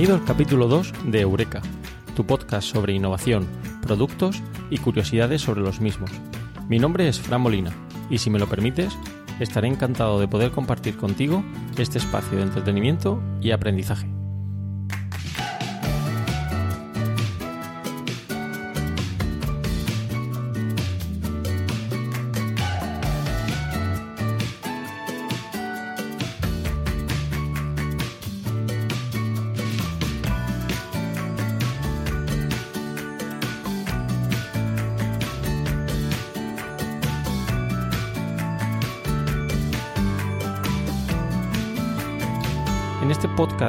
Bienvenido al capítulo 2 de Eureka, tu podcast sobre innovación, productos y curiosidades sobre los mismos. Mi nombre es Fran Molina y si me lo permites, estaré encantado de poder compartir contigo este espacio de entretenimiento y aprendizaje.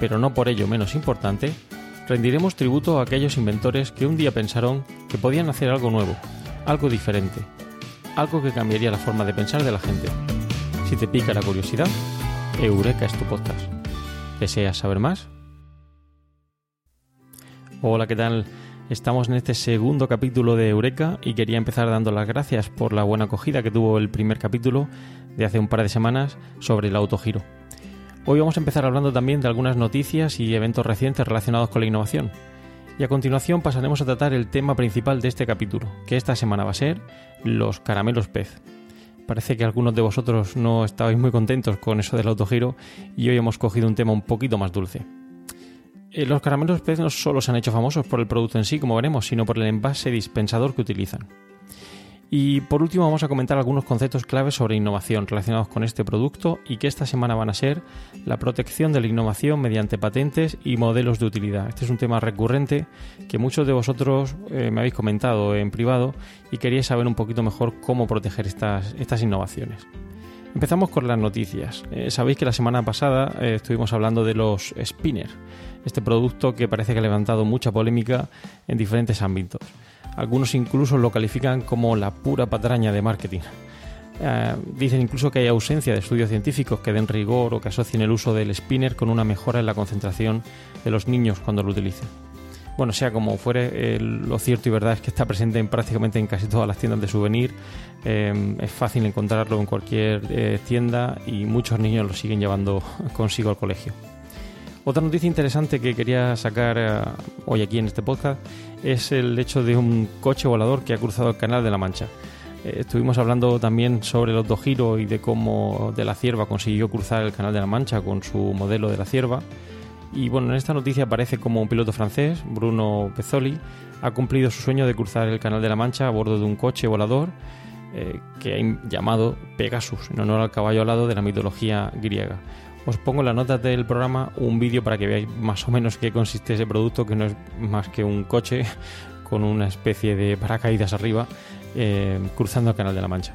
pero no por ello menos importante, rendiremos tributo a aquellos inventores que un día pensaron que podían hacer algo nuevo, algo diferente, algo que cambiaría la forma de pensar de la gente. Si te pica la curiosidad, Eureka es tu podcast. ¿Deseas saber más? Hola, ¿qué tal? Estamos en este segundo capítulo de Eureka y quería empezar dando las gracias por la buena acogida que tuvo el primer capítulo de hace un par de semanas sobre el autogiro. Hoy vamos a empezar hablando también de algunas noticias y eventos recientes relacionados con la innovación. Y a continuación pasaremos a tratar el tema principal de este capítulo, que esta semana va a ser los caramelos pez. Parece que algunos de vosotros no estabais muy contentos con eso del autogiro y hoy hemos cogido un tema un poquito más dulce. Eh, Los caramelos pez no solo se han hecho famosos por el producto en sí, como veremos, sino por el envase dispensador que utilizan. Y por último vamos a comentar algunos conceptos claves sobre innovación relacionados con este producto y que esta semana van a ser la protección de la innovación mediante patentes y modelos de utilidad. Este es un tema recurrente que muchos de vosotros eh, me habéis comentado en privado y queríais saber un poquito mejor cómo proteger estas, estas innovaciones. Empezamos con las noticias. Eh, Sabéis que la semana pasada eh, estuvimos hablando de los spinners, este producto que parece que ha levantado mucha polémica en diferentes ámbitos. Algunos incluso lo califican como la pura patraña de marketing. Eh, dicen incluso que hay ausencia de estudios científicos que den rigor o que asocien el uso del spinner con una mejora en la concentración de los niños cuando lo utilicen. Bueno, sea como fuere, eh, lo cierto y verdad es que está presente en prácticamente en casi todas las tiendas de souvenir. Eh, es fácil encontrarlo en cualquier eh, tienda y muchos niños lo siguen llevando consigo al colegio. Otra noticia interesante que quería sacar hoy aquí en este podcast es el hecho de un coche volador que ha cruzado el Canal de la Mancha. Estuvimos hablando también sobre el autogiro y de cómo de la cierva consiguió cruzar el Canal de la Mancha con su modelo de la cierva. Y bueno, en esta noticia aparece como un piloto francés, Bruno Pezzoli, ha cumplido su sueño de cruzar el Canal de la Mancha a bordo de un coche volador eh, que ha llamado Pegasus, en honor al caballo alado de la mitología griega. Os pongo en las notas del programa un vídeo para que veáis más o menos qué consiste ese producto, que no es más que un coche con una especie de paracaídas arriba eh, cruzando el Canal de la Mancha.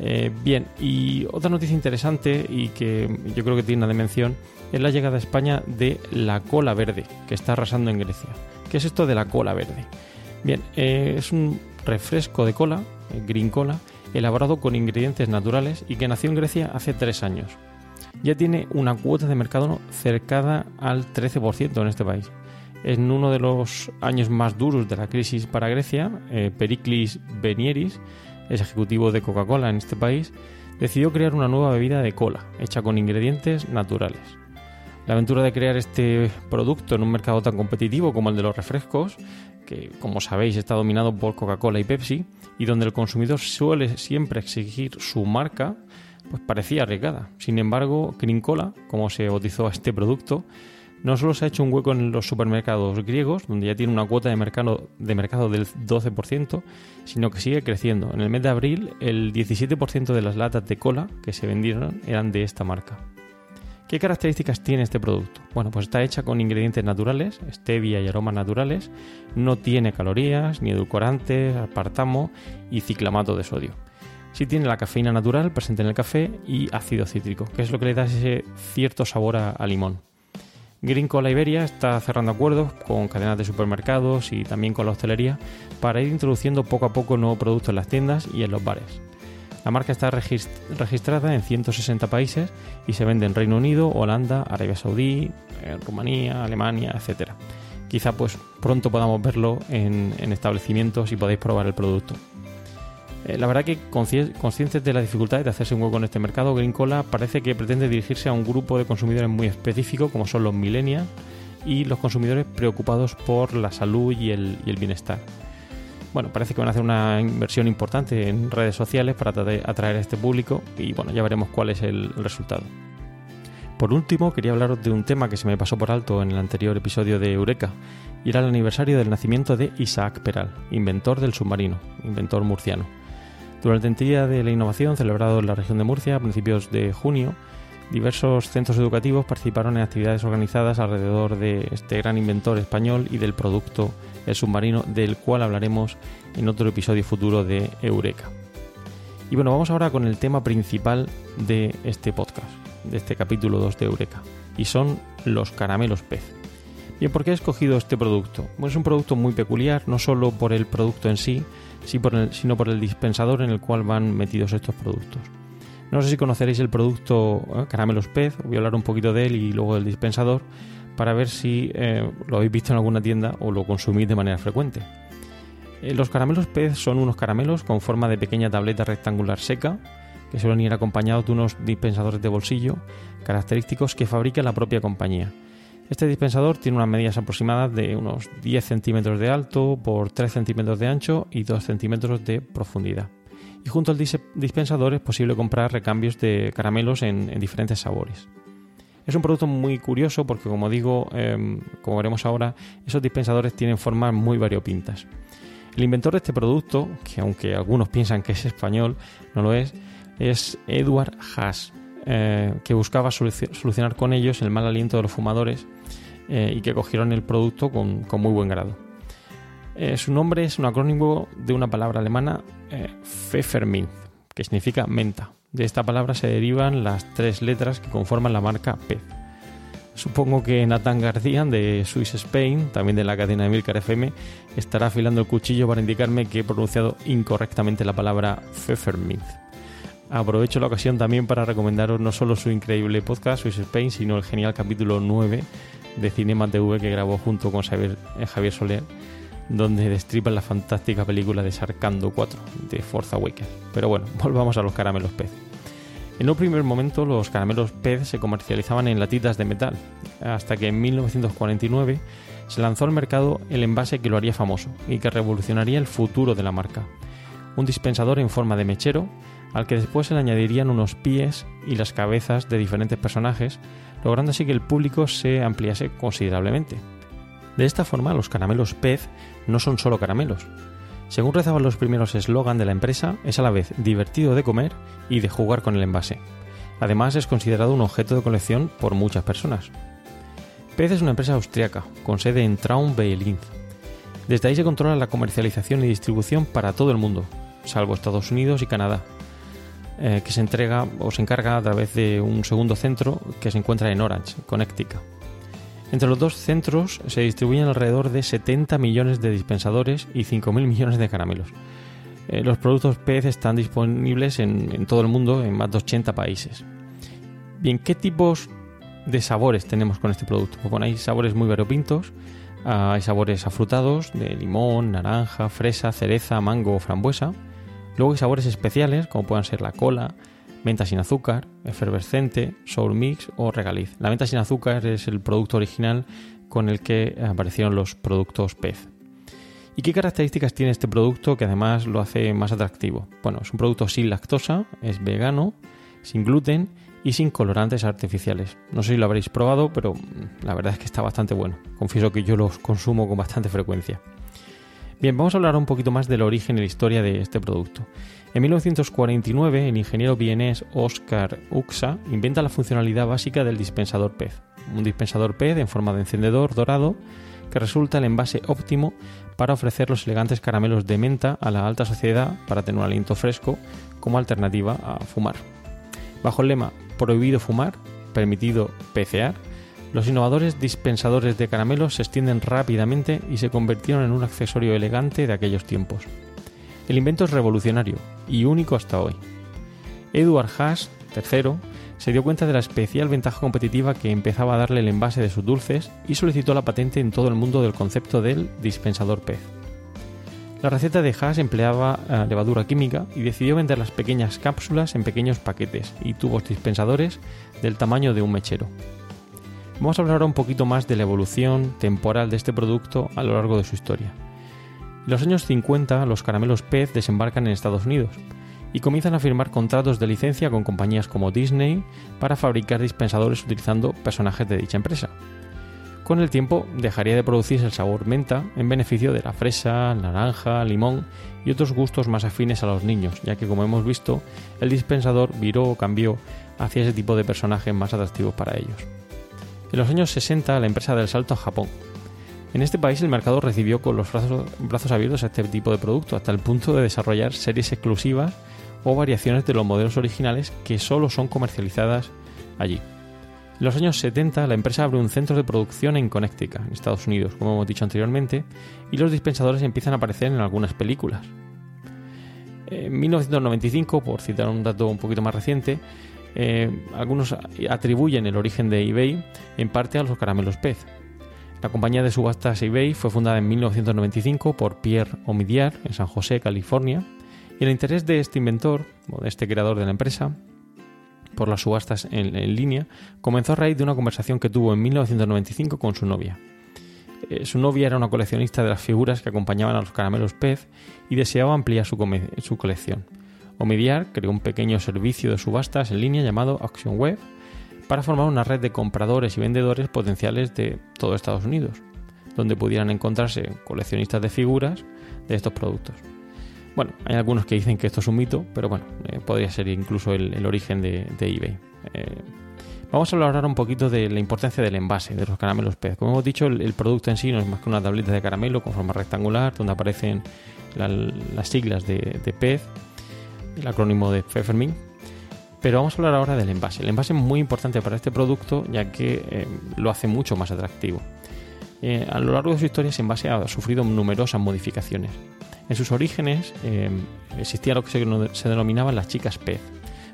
Eh, bien, y otra noticia interesante y que yo creo que tiene una dimensión es la llegada a España de la cola verde, que está arrasando en Grecia. ¿Qué es esto de la cola verde? Bien, eh, es un refresco de cola, eh, green cola, elaborado con ingredientes naturales y que nació en Grecia hace tres años. Ya tiene una cuota de mercado cercana al 13% en este país. En uno de los años más duros de la crisis para Grecia, Periclis Benieris, es ejecutivo de Coca-Cola en este país, decidió crear una nueva bebida de cola, hecha con ingredientes naturales. La aventura de crear este producto en un mercado tan competitivo como el de los refrescos, que como sabéis está dominado por Coca-Cola y Pepsi, y donde el consumidor suele siempre exigir su marca, pues parecía arriesgada. Sin embargo, Green Cola, como se bautizó a este producto, no solo se ha hecho un hueco en los supermercados griegos, donde ya tiene una cuota de mercado, de mercado del 12%, sino que sigue creciendo. En el mes de abril, el 17% de las latas de cola que se vendieron eran de esta marca. ¿Qué características tiene este producto? Bueno, pues está hecha con ingredientes naturales, stevia y aromas naturales, no tiene calorías, ni edulcorantes, aspartamo y ciclamato de sodio. Sí tiene la cafeína natural presente en el café y ácido cítrico, que es lo que le da ese cierto sabor a, a limón. Green Cola Iberia está cerrando acuerdos con cadenas de supermercados y también con la hostelería para ir introduciendo poco a poco nuevos productos en las tiendas y en los bares. La marca está regist- registrada en 160 países y se vende en Reino Unido, Holanda, Arabia Saudí, eh, Rumanía, Alemania, etc. Quizá pues pronto podamos verlo en, en establecimientos y podáis probar el producto. Eh, la verdad que consci- conscientes de las dificultades de hacerse un hueco en este mercado, Green Cola parece que pretende dirigirse a un grupo de consumidores muy específico como son los millennials y los consumidores preocupados por la salud y el, y el bienestar. Bueno, parece que van a hacer una inversión importante en redes sociales para atraer a este público y bueno, ya veremos cuál es el resultado. Por último, quería hablaros de un tema que se me pasó por alto en el anterior episodio de Eureka, y era el aniversario del nacimiento de Isaac Peral, inventor del submarino, inventor murciano. Durante el Día de la Innovación, celebrado en la región de Murcia a principios de junio, diversos centros educativos participaron en actividades organizadas alrededor de este gran inventor español y del producto el submarino, del cual hablaremos en otro episodio futuro de Eureka. Y bueno, vamos ahora con el tema principal de este podcast, de este capítulo 2 de Eureka, y son los caramelos pez. Bien, ¿por qué he escogido este producto? Es un producto muy peculiar, no solo por el producto en sí, sino por el dispensador en el cual van metidos estos productos. No sé si conoceréis el producto eh, Caramelos Pez, voy a hablar un poquito de él y luego del dispensador para ver si eh, lo habéis visto en alguna tienda o lo consumís de manera frecuente. Eh, los caramelos Pez son unos caramelos con forma de pequeña tableta rectangular seca que suelen ir acompañados de unos dispensadores de bolsillo característicos que fabrica la propia compañía. Este dispensador tiene unas medidas aproximadas de unos 10 centímetros de alto por 3 centímetros de ancho y 2 centímetros de profundidad. Y junto al dis- dispensador es posible comprar recambios de caramelos en, en diferentes sabores. Es un producto muy curioso porque, como digo, em, como veremos ahora, esos dispensadores tienen formas muy variopintas. El inventor de este producto, que aunque algunos piensan que es español, no lo es, es Edward Haas, eh, que buscaba soluci- solucionar con ellos el mal aliento de los fumadores eh, y que cogieron el producto con, con muy buen grado. Eh, su nombre es un acrónimo de una palabra alemana, eh, que significa menta. De esta palabra se derivan las tres letras que conforman la marca Pez. Supongo que Nathan García de Swiss Spain, también de la cadena de Milcar FM, estará afilando el cuchillo para indicarme que he pronunciado incorrectamente la palabra Pfefferminz. Aprovecho la ocasión también para recomendaros no solo su increíble podcast Swiss Spain, sino el genial capítulo 9 de Cinema TV que grabó junto con Xavier, eh, Javier Soler, donde destripan la fantástica película de Sarcando 4 de Forza Awakens. Pero bueno, volvamos a los caramelos pez. En un primer momento los caramelos pez se comercializaban en latitas de metal, hasta que en 1949 se lanzó al mercado el envase que lo haría famoso y que revolucionaría el futuro de la marca. Un dispensador en forma de mechero, al que después se le añadirían unos pies y las cabezas de diferentes personajes, logrando así que el público se ampliase considerablemente. De esta forma, los caramelos pez no son solo caramelos. Según rezaban los primeros eslogan de la empresa, es a la vez divertido de comer y de jugar con el envase. Además, es considerado un objeto de colección por muchas personas. Pez es una empresa austriaca, con sede en Traun-Behlinz. Desde ahí se controla la comercialización y distribución para todo el mundo, salvo Estados Unidos y Canadá, eh, que se entrega o se encarga a través de un segundo centro que se encuentra en Orange, Connecticut. Entre los dos centros se distribuyen alrededor de 70 millones de dispensadores y 5.000 millones de caramelos. Eh, los productos PEZ están disponibles en, todo el mundo, en más de 80 países. Bien, ¿qué tipos de sabores tenemos con este producto? Pues bueno, hay sabores muy variopintos. ah, hay sabores afrutados de limón, naranja, fresa, cereza, mango o frambuesa. Luego hay sabores especiales como puedan ser la cola, menta sin azúcar, efervescente, sour mix o regaliz. La menta sin azúcar es el producto original con el que aparecieron los productos pez. ¿Y qué características tiene este producto que además lo hace más atractivo? Bueno, es un producto sin lactosa, es vegano, sin gluten y sin colorantes artificiales. No sé si lo habréis probado, pero mm, la verdad es que está bastante bueno. Confieso que yo los consumo con bastante frecuencia. Bien, vamos a hablar un poquito más del origen y la historia de este producto. En 1949, el ingeniero vienés Oscar Uxa inventa la funcionalidad básica del dispensador pez. Un dispensador pez en forma de encendedor dorado que resulta el envase óptimo para ofrecer los elegantes caramelos de menta a la alta sociedad para tener un aliento fresco como alternativa a fumar. Bajo el lema Prohibido fumar, permitido pecear, los innovadores dispensadores de caramelos se extienden rápidamente y se convirtieron en un accesorio elegante de aquellos tiempos. El invento es revolucionario y único hasta hoy. Edward Haas, III, se dio cuenta de la especial ventaja competitiva que empezaba a darle el envase de sus dulces y solicitó la patente en todo el mundo del concepto del dispensador pez. La receta de Haas empleaba eh, levadura química y decidió vender las pequeñas cápsulas en pequeños paquetes y tubos dispensadores del tamaño de un mechero. Vamos a hablar ahora un poquito más de la evolución temporal de este producto a lo largo de su historia. En los años 50 los caramelos pez desembarcan en Estados Unidos y comienzan a firmar contratos de licencia con compañías como Disney para fabricar dispensadores utilizando personajes de dicha empresa. Con el tiempo dejaría de producirse el sabor menta en beneficio de la fresa, naranja, limón y otros gustos más afines a los niños, ya que como hemos visto, el dispensador viró o cambió hacia ese tipo de personajes más atractivos para ellos. En los años 60 la empresa del salto a Japón. En este país el mercado recibió con los brazos, abiertos a este tipo de producto, hasta el punto de desarrollar series exclusivas o variaciones de los modelos originales que solo son comercializadas allí. En los años 70 la empresa abre un centro de producción en Connecticut, en Estados Unidos, como hemos dicho anteriormente, y los dispensadores empiezan a aparecer en algunas películas. En 1995, por citar un dato un poquito más reciente, eh, algunos atribuyen el origen de eBay en parte a los caramelos pez. La compañía de subastas eBay fue fundada en 1995 por Pierre Omidyar en San José, California, y el interés de este inventor, o de este creador de la empresa, por las subastas en, línea, comenzó a raíz de una conversación que tuvo en 1995 con su novia. Eh, su novia era una coleccionista de las figuras que acompañaban a los caramelos pez y deseaba ampliar su colección. Omidyar creó un pequeño servicio de subastas en línea llamado Auction Web para formar una red de compradores y vendedores potenciales de todo Estados Unidos, donde pudieran encontrarse coleccionistas de figuras de estos productos. Bueno, hay algunos que dicen que esto es un mito, pero bueno, eh, podría ser incluso el, origen de, eBay. Eh, vamos a hablar ahora un poquito de la importancia del envase de los caramelos pez. Como hemos dicho, el, producto en sí no es más que una tableta de caramelo con forma rectangular, donde aparecen la- las siglas de pez, el acrónimo de Pfeffermint. Pero vamos a hablar ahora del envase. El envase es muy importante para este producto ya que eh, lo hace mucho más atractivo. Eh, a lo largo de su historia, ese envase ha sufrido numerosas modificaciones. En sus orígenes eh, existía lo que se, se denominaban las chicas pez.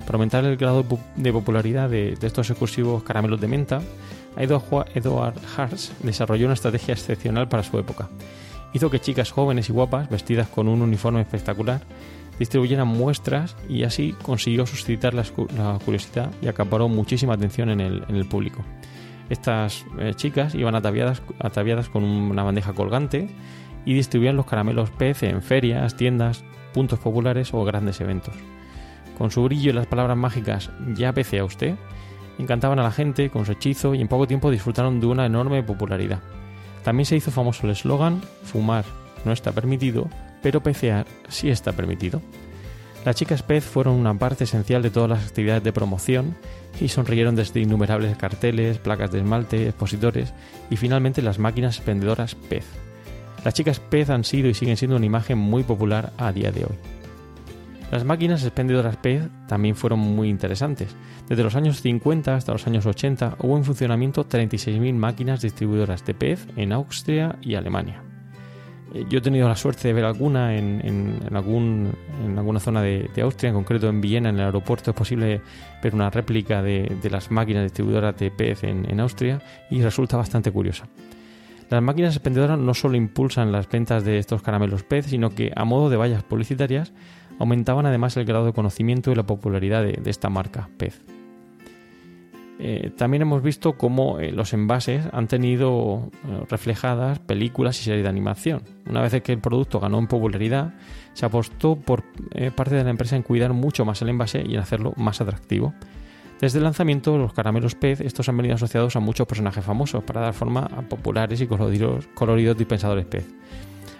Para aumentar el grado de pu- de popularidad de, de estos exclusivos caramelos de menta, Edward Haas desarrolló una estrategia excepcional para su época. Hizo que chicas jóvenes y guapas, vestidas con un uniforme espectacular, distribuyeran muestras y así consiguió suscitar la, curiosidad y acaparó muchísima atención en el, público. Estas eh, chicas iban ataviadas, ataviadas con una bandeja colgante y distribuían los caramelos pez en ferias, tiendas, puntos populares o grandes eventos. Con su brillo y las palabras mágicas ya pece a usted, encantaban a la gente con su hechizo y en poco tiempo disfrutaron de una enorme popularidad. También se hizo famoso el eslogan fumar no está permitido, pero pecear sí está permitido. Las chicas pez fueron una parte esencial de todas las actividades de promoción y sonrieron desde innumerables carteles, placas de esmalte, expositores y finalmente las máquinas expendedoras pez. Las chicas pez han sido y siguen siendo una imagen muy popular a día de hoy. Las máquinas expendedoras pez también fueron muy interesantes. Desde los años 50 hasta los años 80 hubo en funcionamiento 36.000 máquinas distribuidoras de pez en Austria y Alemania. Eh, Yo he tenido la suerte de ver alguna en, alguna zona de, Austria, en concreto en Viena, en el aeropuerto. Es posible ver una réplica de, las máquinas distribuidoras de pez en, en Austria y resulta bastante curiosa. Las máquinas expendedoras no solo impulsan las ventas de estos caramelos pez, sino que a modo de vallas publicitarias aumentaban además el grado de conocimiento y la popularidad de, de esta marca pez. Eh, también hemos visto cómo eh, los envases han tenido eh, reflejadas películas y series de animación. Una vez que el producto ganó en popularidad, se apostó por parte de la empresa en cuidar mucho más el envase y en hacerlo más atractivo. Desde el lanzamiento, los caramelos pez, estos han venido asociados a muchos personajes famosos para dar forma a populares y coloridos, dispensadores pez.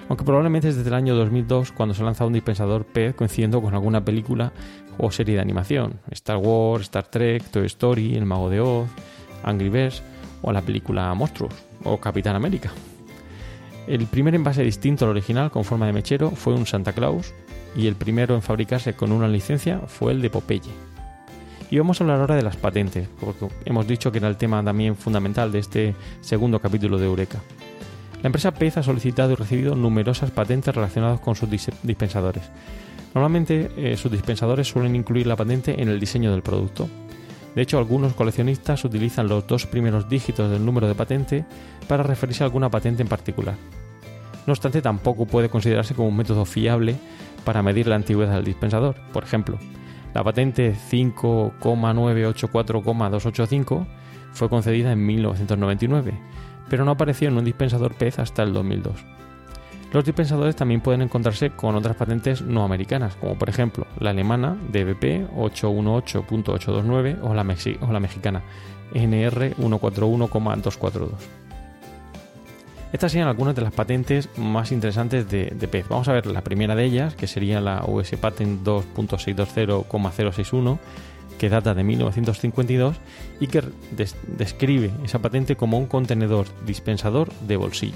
Aunque probablemente es desde el año 2002 cuando se ha lanzado un dispensador pez coincidiendo con alguna película o serie de animación. Star Wars, Star Trek, Toy Story, El Mago de Oz, Angry Birds o la película Monstruos o Capitán América. El primer envase distinto al original con forma de mechero fue un Santa Claus y el primero en fabricarse con una licencia fue el de Popeye. Y vamos a hablar ahora de las patentes, porque hemos dicho que era el tema también fundamental de este segundo capítulo de Eureka. La empresa Pez ha solicitado y recibido numerosas patentes relacionadas con sus dis- dispensadores. Normalmente eh, sus dispensadores suelen incluir la patente en el diseño del producto. De hecho, algunos coleccionistas utilizan los dos primeros dígitos del número de patente para referirse a alguna patente en particular. No obstante, tampoco puede considerarse como un método fiable para medir la antigüedad del dispensador. Por ejemplo, la patente 5,984,285 fue concedida en 1999, pero no apareció en un dispensador PEZ hasta el 2002. Los dispensadores también pueden encontrarse con otras patentes no americanas, como por ejemplo la alemana DBP 818.829 o la, mexicana NR 141,242. Estas serían algunas de las patentes más interesantes de, de PEZ. Vamos a ver la primera de ellas, que sería la US Patent 2.620,061, que data de 1952 y que des- describe esa patente como un contenedor dispensador de bolsillo.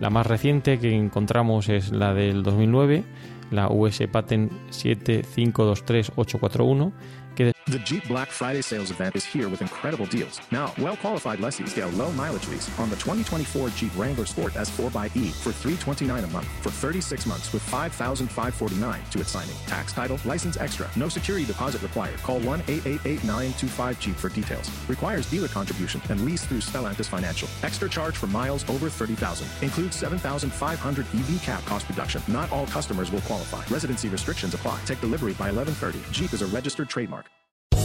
La más reciente que encontramos es la del 2009, la US Patent 7523841, que The Jeep Black Friday sales event is here with incredible deals. Now, well qualified lessees get a low mileage lease on the 2024 Jeep Wrangler Sport S4xE for 329 a month for 36 months with 5,549 to its signing. Tax title, license extra, no security deposit required. Call 1 888 925 Jeep for details. Requires dealer contribution and lease through Stellantis Financial. Extra charge for miles over 30,000. Includes 7,500 EV cap cost reduction. Not all customers will qualify. Residency restrictions apply. Take delivery by 1130. Jeep is a registered trademark.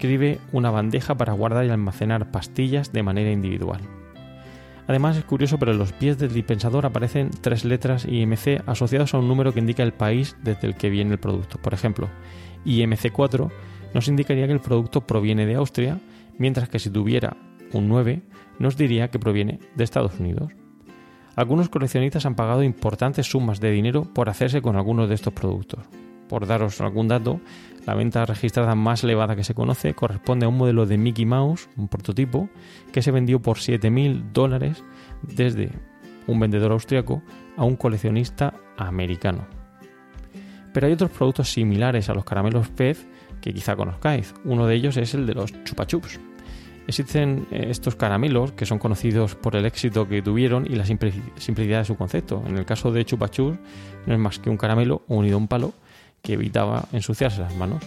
Describe una bandeja para guardar y almacenar pastillas de manera individual. Además es curioso, pero en los pies del dispensador aparecen tres letras IMC asociadas a un número que indica el país desde el que viene el producto. Por ejemplo, IMC4 nos indicaría que el producto proviene de Austria, mientras que si tuviera un 9 nos diría que proviene de Estados Unidos. Algunos coleccionistas han pagado importantes sumas de dinero por hacerse con algunos de estos productos. Por daros algún dato, la venta registrada más elevada que se conoce corresponde a un modelo de Mickey Mouse, un prototipo, que se vendió por 7.000 dólares desde un vendedor austriaco a un coleccionista americano. Pero hay otros productos similares a los caramelos pez que quizá conozcáis. Uno de ellos es el de los chupa chups. Existen eh, estos caramelos que son conocidos por el éxito que tuvieron y la simpli- simplicidad de su concepto. En el caso de chupa chups no es más que un caramelo unido a un palo que evitaba ensuciarse las manos.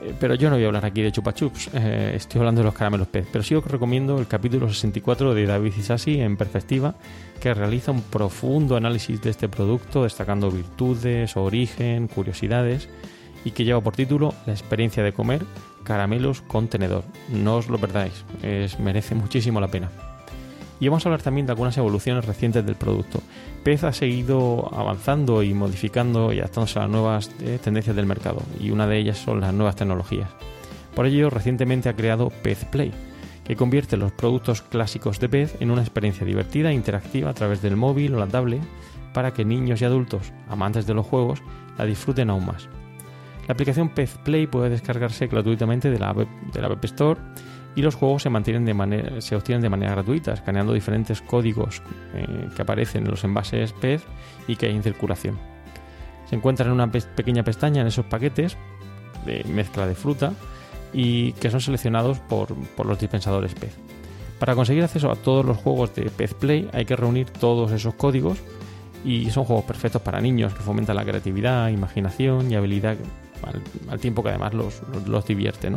Eh, Pero yo no voy a hablar aquí de chupa chups, eh, estoy hablando de los caramelos pez. Pero sí os recomiendo el capítulo 64 de David Isasi en perspectiva, que realiza un profundo análisis de este producto, destacando virtudes, origen, curiosidades, y que lleva por título La experiencia de comer caramelos con tenedor. No os lo perdáis, es, merece muchísimo la pena. Y vamos a hablar también de algunas evoluciones recientes del producto. Pez ha seguido avanzando y modificando y adaptándose a las nuevas eh, tendencias del mercado, y una de ellas son las nuevas tecnologías. Por ello, recientemente ha creado Pez Play, que convierte los productos clásicos de Pez en una experiencia divertida e interactiva a través del móvil o la tablet para que niños y adultos, amantes de los juegos, la disfruten aún más. La aplicación Pez Play puede descargarse gratuitamente de la, de la App Store y los juegos se, mantienen de manera, obtienen de manera gratuita, escaneando diferentes códigos eh, que aparecen en los envases pez y que hay en circulación. Se encuentran en una pe- pequeña pestaña en esos paquetes de mezcla de fruta y que son seleccionados por, por los dispensadores pez. Para conseguir acceso a todos los juegos de Pez Play hay que reunir todos esos códigos y son juegos perfectos para niños que fomentan la creatividad, imaginación y habilidad al, tiempo que además los, los, los divierte.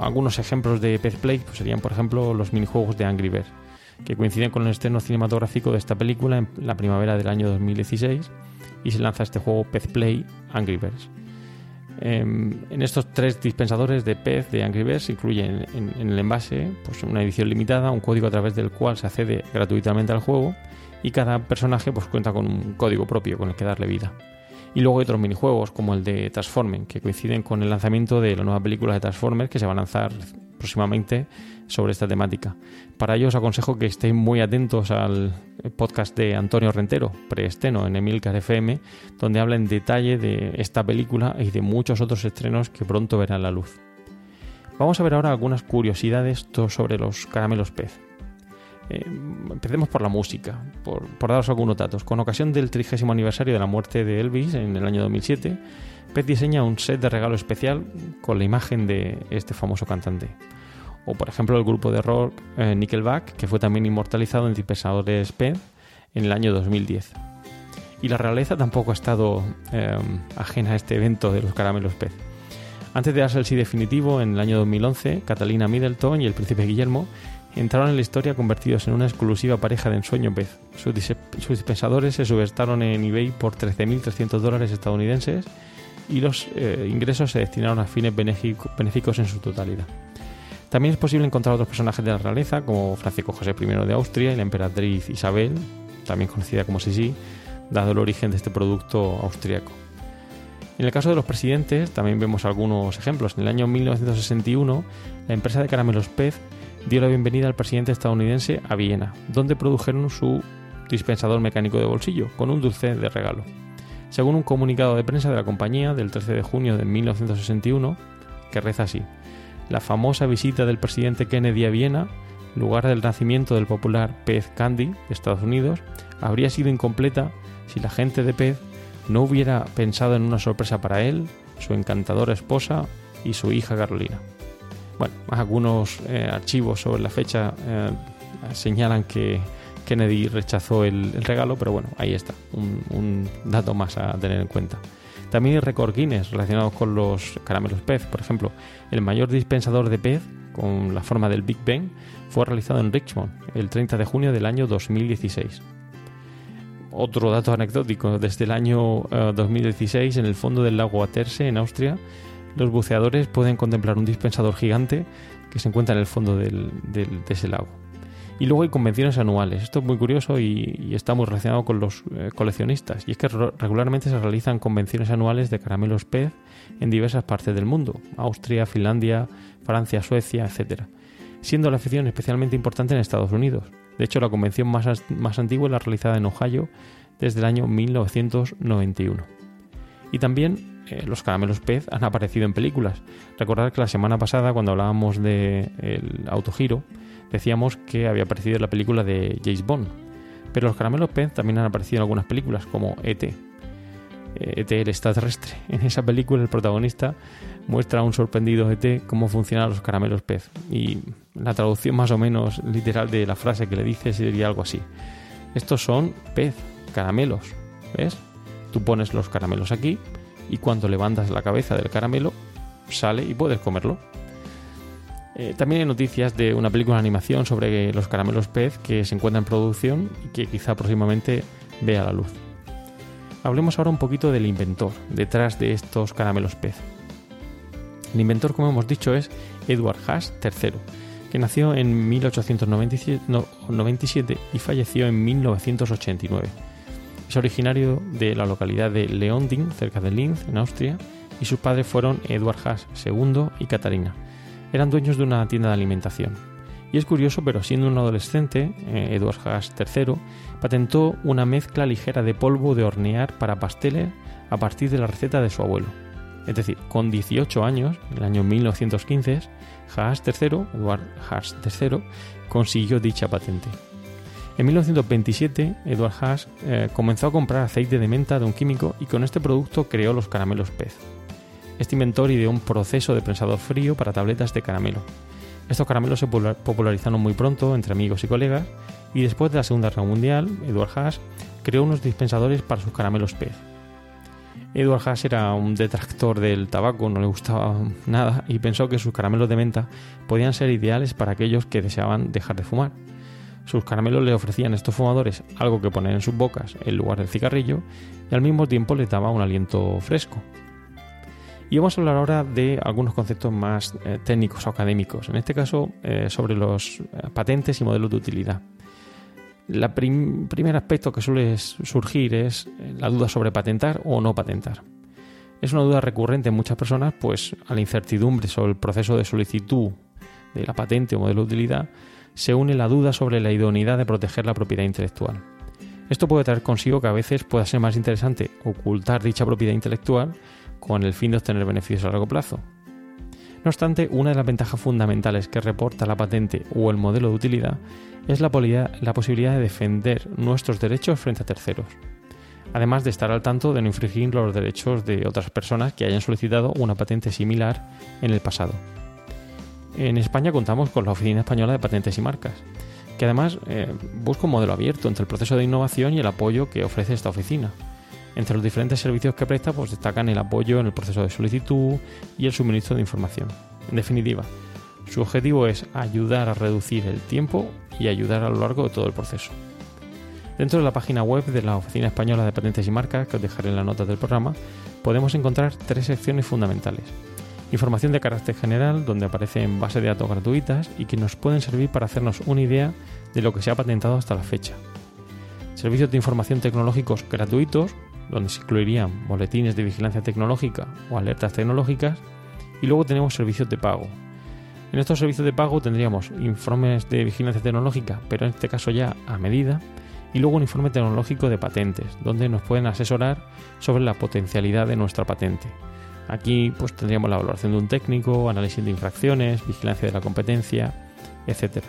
Algunos ejemplos de Pez Play pues, serían, por ejemplo, los minijuegos de Angry Birds, que coinciden con el estreno cinematográfico de esta película en la primavera del año 2016 y se lanza este juego Pez Play Angry Birds. Em, en estos tres dispensadores de pez de Angry Birds se incluye en, en- en el envase pues, una edición limitada, un código a través del cual se accede gratuitamente al juego y cada personaje pues, cuenta con un código propio con el que darle vida. Y luego hay otros minijuegos como el de Transforming, que coinciden con el lanzamiento de la nueva película de Transformers que se va a lanzar próximamente sobre esta temática. Para ello os aconsejo que estéis muy atentos al podcast de Antonio Rentero, preestreno en Emilcar FM, donde habla en detalle de esta película y de muchos otros estrenos que pronto verán la luz. Vamos a ver ahora algunas curiosidades sobre los caramelos pez. Eh, empecemos por la música, por, daros algunos datos. Con ocasión del trigésimo aniversario de la muerte de Elvis en el año 2007, Pez diseña un set de regalo especial con la imagen de este famoso cantante. O por ejemplo el grupo de rock eh, Nickelback, que fue también inmortalizado en dispensadores Pez en el año 2010. Y la realeza tampoco ha estado eh, ajena a este evento de los caramelos Pez. Antes de darse el sí definitivo, en el año 2011, Catalina Middleton y el príncipe Guillermo entraron en la historia convertidos en una exclusiva pareja de ensueño pez. Sus, dispensadores se subestaron en eBay por 13.300 dólares estadounidenses y los eh, ingresos se destinaron a fines benéfico- benéficos en su totalidad. También es posible encontrar otros personajes de la realeza, como Francisco José I de Austria y la emperatriz Isabel, también conocida como Sisi, dado el origen de este producto austriaco. En el caso de los presidentes también vemos algunos ejemplos. En el año 1961, la empresa de caramelos Pez dio la bienvenida al presidente estadounidense a Viena, donde produjeron su dispensador mecánico de bolsillo, con un dulce de regalo. Según un comunicado de prensa de la compañía del 13 de junio de 1961, que reza así: La famosa visita del presidente Kennedy a Viena, lugar del nacimiento del popular pez candy de Estados Unidos, habría sido incompleta si la gente de pez no hubiera pensado en una sorpresa para él, su encantadora esposa y su hija Carolina. Bueno, algunos eh, archivos sobre la fecha eh, señalan que Kennedy rechazó el, regalo, pero bueno, ahí está, un, dato más a tener en cuenta. También hay récord Guinness relacionados con los caramelos pez. Por ejemplo, el mayor dispensador de pez con la forma del Big Bang fue realizado en Richmond el 30 de junio del año 2016. Otro dato anecdótico, desde el año eh, 2016 en el fondo del lago Aterse en Austria, los buceadores pueden contemplar un dispensador gigante que se encuentra en el fondo del- de ese lago. Y luego hay convenciones anuales. Esto es muy curioso y, está muy relacionado con los eh, coleccionistas. Y es que re- regularmente se realizan convenciones anuales de caramelos pez en diversas partes del mundo. Austria, Finlandia, Francia, Suecia, etc. Siendo la afición especialmente importante en Estados Unidos. De hecho, la convención más, más antigua es la realizada en Ohio desde el año 1991. Y también los caramelos pez han aparecido en películas. Recordad que la semana pasada, cuando hablábamos de el autogiro, decíamos que había aparecido en la película de James Bond. Pero los caramelos pez también han aparecido en algunas películas, como E.T. Eh, E.T. el extraterrestre. En esa película el protagonista muestra a un sorprendido E.T. cómo funcionan los caramelos pez. Y la traducción más o menos literal de la frase que le dice sería algo así. Estos son pez, caramelos. ¿Ves? Tú pones los caramelos aquí y cuando levantas la cabeza del caramelo sale y puedes comerlo. Eh, también hay noticias de una película de animación sobre los caramelos pez que se encuentra en producción y que quizá próximamente vea la luz. Hablemos ahora un poquito del inventor detrás de estos caramelos pez. El inventor, como hemos dicho, es Edward Haas III, que nació en 1897 no, 97 y falleció en 1989. Es originario de la localidad de Leonding, cerca de Linz, en Austria, y sus padres fueron Edward Haas II y Katarina. Eran dueños de una tienda de alimentación. Y es curioso, pero siendo un adolescente, eh, Edward Haas III patentó una mezcla ligera de polvo de hornear para pasteles a partir de la receta de su abuelo. Es decir, con 18 años, en el año 1915, Haas III, Edward Haas III, consiguió dicha patente. En 1927, Edward Haas eh, comenzó a comprar aceite de menta de un químico y con este producto creó los caramelos pez. Este inventor ideó un proceso de prensador frío para tabletas de caramelo. Estos caramelos se popular- popularizaron muy pronto entre amigos y colegas y después de la Segunda Guerra Mundial, Edward Haas creó unos dispensadores para sus caramelos pez. Edward Haas era un detractor del tabaco, no le gustaba nada y pensó que sus caramelos de menta podían ser ideales para aquellos que deseaban dejar de fumar. Sus caramelos le ofrecían a estos fumadores algo que poner en sus bocas en lugar del cigarrillo y al mismo tiempo les daba un aliento fresco. Y vamos a hablar ahora de algunos conceptos más eh, técnicos o académicos, en este caso eh, sobre los eh, patentes y modelos de utilidad. El primer aspecto que suele surgir es la duda sobre patentar o no patentar. Es una duda recurrente en muchas personas, pues a la incertidumbre sobre el proceso de solicitud de la patente o modelo de utilidad se une la duda sobre la idoneidad de proteger la propiedad intelectual. Esto puede traer consigo que a veces pueda ser más interesante ocultar dicha propiedad intelectual con el fin de obtener beneficios a largo plazo. No obstante, una de las ventajas fundamentales que reporta la patente o el modelo de utilidad es la, la posibilidad de defender nuestros derechos frente a terceros, además de estar al tanto de no infringir los derechos de otras personas que hayan solicitado una patente similar en el pasado. En España contamos con la Oficina Española de Patentes y Marcas, que además eh, busca un modelo abierto entre el proceso de innovación y el apoyo que ofrece esta oficina. Entre los diferentes servicios que presta, pues destacan el apoyo en el proceso de solicitud y el suministro de información. En definitiva, su objetivo es ayudar a reducir el tiempo y ayudar a lo largo de todo el proceso. Dentro de la página web de la Oficina Española de Patentes y Marcas, que os dejaré en las notas del programa, podemos encontrar tres secciones fundamentales. Información de carácter general, donde aparecen bases de datos gratuitas y que nos pueden servir para hacernos una idea de lo que se ha patentado hasta la fecha. Servicios de información tecnológicos gratuitos, donde se incluirían boletines de vigilancia tecnológica o alertas tecnológicas. Y luego tenemos servicios de pago. En estos servicios de pago tendríamos informes de vigilancia tecnológica, pero en este caso ya a medida, y luego un informe tecnológico de patentes, donde nos pueden asesorar sobre la potencialidad de nuestra patente. Aquí pues tendríamos la valoración de un técnico, análisis de infracciones, vigilancia de la competencia, etc.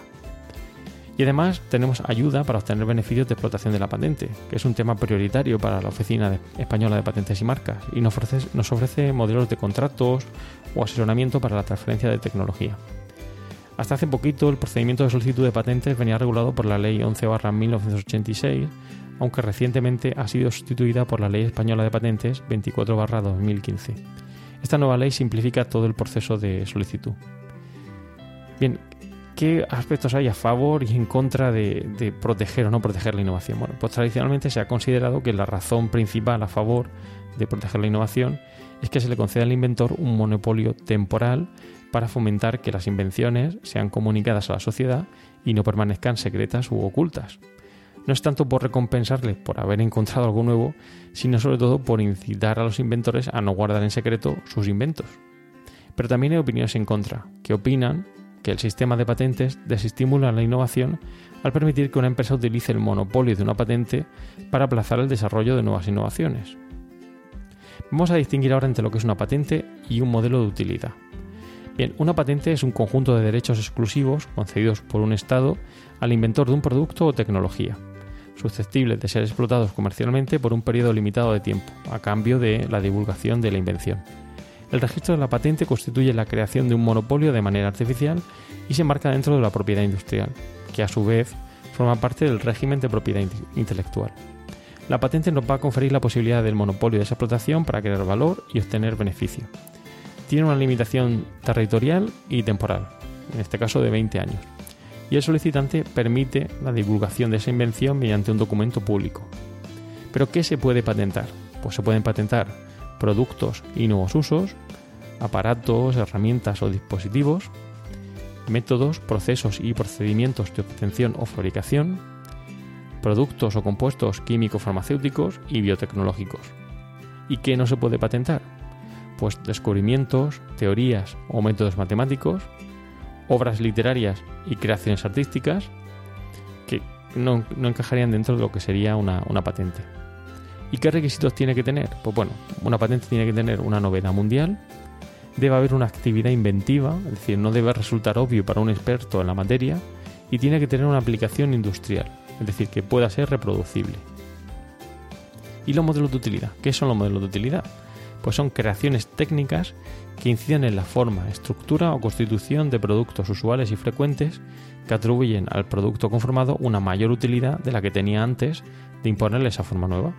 Y además tenemos ayuda para obtener beneficios de explotación de la patente, que es un tema prioritario para la Oficina Española de Patentes y Marcas, y nos ofrece, nos ofrece modelos de contratos o asesoramiento para la transferencia de tecnología. Hasta hace poquito el procedimiento de solicitud de patentes venía regulado por la Ley 11-1986, aunque recientemente ha sido sustituida por la Ley Española de Patentes 24-2015. Esta nueva ley simplifica todo el proceso de solicitud. Bien, ¿qué aspectos hay a favor y en contra de, proteger o no proteger la innovación? Bueno, pues tradicionalmente se ha considerado que la razón principal a favor de proteger la innovación es que se le concede al inventor un monopolio temporal para fomentar que las invenciones sean comunicadas a la sociedad y no permanezcan secretas u ocultas. No es tanto por recompensarle por haber encontrado algo nuevo, sino sobre todo por incitar a los inventores a no guardar en secreto sus inventos. Pero también hay opiniones en contra, que opinan que el sistema de patentes desestimula la innovación al permitir que una empresa utilice el monopolio de una patente para aplazar el desarrollo de nuevas innovaciones. Vamos a distinguir ahora entre lo que es una patente y un modelo de utilidad. Bien, una patente es un conjunto de derechos exclusivos concedidos por un Estado al inventor de un producto o tecnología, susceptibles de ser explotados comercialmente por un periodo limitado de tiempo, a cambio de la divulgación de la invención. El registro de la patente constituye la creación de un monopolio de manera artificial y se marca dentro de la propiedad industrial, que a su vez forma parte del régimen de propiedad inte- intelectual. La patente nos va a conferir la posibilidad del monopolio de esa explotación para crear valor y obtener beneficio. Tiene una limitación territorial y temporal, en este caso de 20 años, y el solicitante permite la divulgación de esa invención mediante un documento público. ¿Pero qué se puede patentar? Pues se pueden patentar productos y nuevos usos, aparatos, herramientas o dispositivos, métodos, procesos y procedimientos de obtención o fabricación, productos o compuestos químico-farmacéuticos y biotecnológicos. ¿Y qué no se puede patentar? Pues descubrimientos, teorías o métodos matemáticos, obras literarias y creaciones artísticas que no, no encajarían dentro de lo que sería una, una patente. ¿Y qué requisitos tiene que tener? Pues bueno, una patente tiene que tener una novedad mundial, debe haber una actividad inventiva, es decir, no debe resultar obvio para un experto en la materia, y tiene que tener una aplicación industrial, es decir, que pueda ser reproducible. ¿Y los modelos de utilidad? ¿Qué son los modelos de utilidad? Pues son creaciones técnicas que inciden en la forma, estructura o constitución de productos usuales y frecuentes que atribuyen al producto conformado una mayor utilidad de la que tenía antes de imponerle esa forma nueva.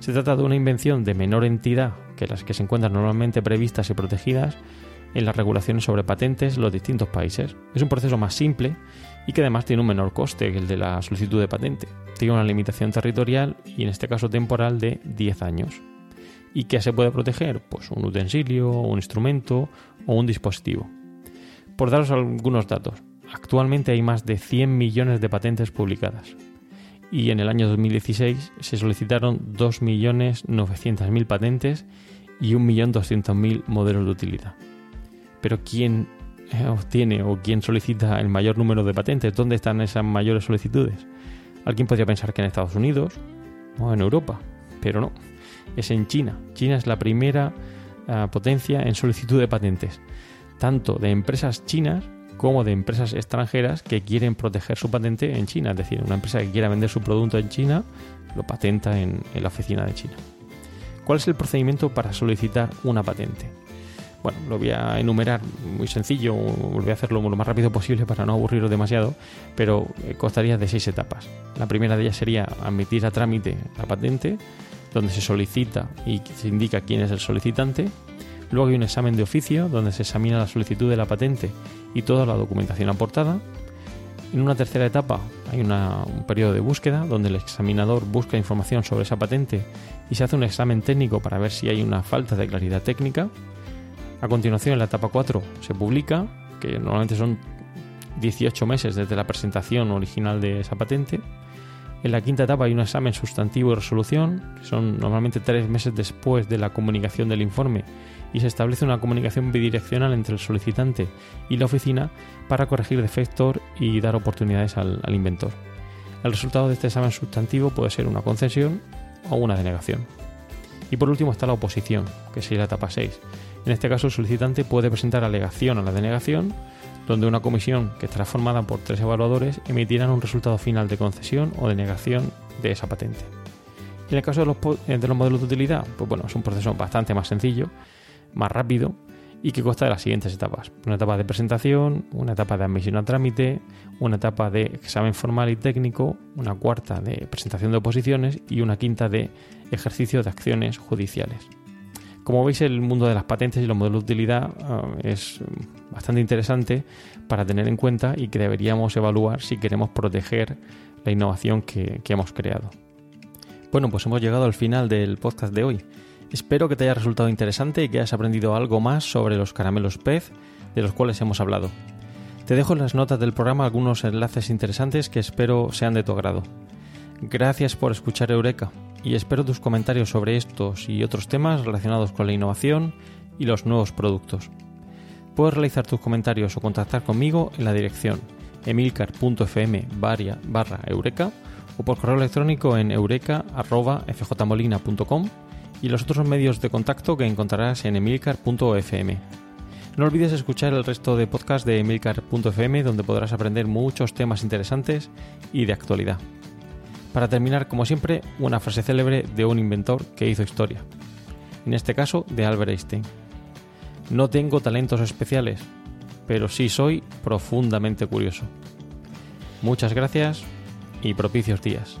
Se trata de una invención de menor entidad que las que se encuentran normalmente previstas y protegidas en las regulaciones sobre patentes en los distintos países. Es un proceso más simple y que además tiene un menor coste que el de la solicitud de patente. Tiene una limitación territorial y en este caso temporal de 10 años. ¿Y qué se puede proteger? Pues un utensilio, un instrumento o un dispositivo. Por daros algunos datos, actualmente hay más de 100 millones de patentes publicadas y en el año 2016 se solicitaron 2.900.000 patentes y 1.200.000 modelos de utilidad. Pero ¿quién eh, obtiene o quién solicita el mayor número de patentes? ¿Dónde están esas mayores solicitudes? Alguien podría pensar que en Estados Unidos o en Europa, pero no es en China. China es la primera uh, potencia en solicitud de patentes, tanto de empresas chinas como de empresas extranjeras que quieren proteger su patente en China. Es decir, una empresa que quiera vender su producto en China lo patenta en, en la oficina de China. ¿Cuál es el procedimiento para solicitar una patente? Bueno, lo voy a enumerar muy sencillo, voy a hacerlo lo más rápido posible para no aburriros demasiado, pero eh, constaría de seis etapas. La primera de ellas sería admitir a trámite la patente, donde se solicita y se indica quién es el solicitante. Luego hay un examen de oficio, donde se examina la solicitud de la patente y toda la documentación aportada. En una tercera etapa hay un periodo de búsqueda, donde el examinador busca información sobre esa patente y se hace un examen técnico para ver si hay una falta de claridad técnica. A continuación, en la etapa 4 se publica, que normalmente son 18 meses desde la presentación original de esa patente. En la quinta etapa hay un examen sustantivo y resolución, que son normalmente tres meses después de la comunicación del informe, y se establece una comunicación bidireccional entre el solicitante y la oficina para corregir defectos y dar oportunidades al, inventor. El resultado de este examen sustantivo puede ser una concesión o una denegación. Y por último está la oposición, que sería la etapa 6. En este caso el solicitante puede presentar alegación a la denegación, donde una comisión que estará formada por tres evaluadores emitirán un resultado final de concesión o denegación de esa patente. En el caso de los, de los modelos de utilidad, pues bueno, es un proceso bastante más sencillo, más rápido y que consta de las siguientes etapas. Una etapa de presentación, una etapa de admisión a trámite, una etapa de examen formal y técnico, una cuarta de presentación de oposiciones y una quinta de ejercicio de acciones judiciales. Como veis, el mundo de las patentes y los modelos de utilidad uh, es bastante interesante para tener en cuenta y que deberíamos evaluar si queremos proteger la innovación que, que hemos creado. Bueno, pues hemos llegado al final del podcast de hoy. Espero que te haya resultado interesante y que hayas aprendido algo más sobre los caramelos pez de los cuales hemos hablado. Te dejo en las notas del programa algunos enlaces interesantes que espero sean de tu agrado. Gracias por escuchar Eureka y espero tus comentarios sobre estos y otros temas relacionados con la innovación y los nuevos productos. Puedes realizar tus comentarios o contactar conmigo en la dirección emilcar.fm barra eureka o por correo electrónico en eureka.fjmolina.com y los otros medios de contacto que encontrarás en emilcar.fm. No olvides escuchar el resto de podcast de emilcar.fm donde podrás aprender muchos temas interesantes y de actualidad. Para terminar, como siempre, una frase célebre de un inventor que hizo historia. En este caso, de Albert Einstein. No tengo talentos especiales, pero sí soy profundamente curioso. Muchas gracias y propicios días.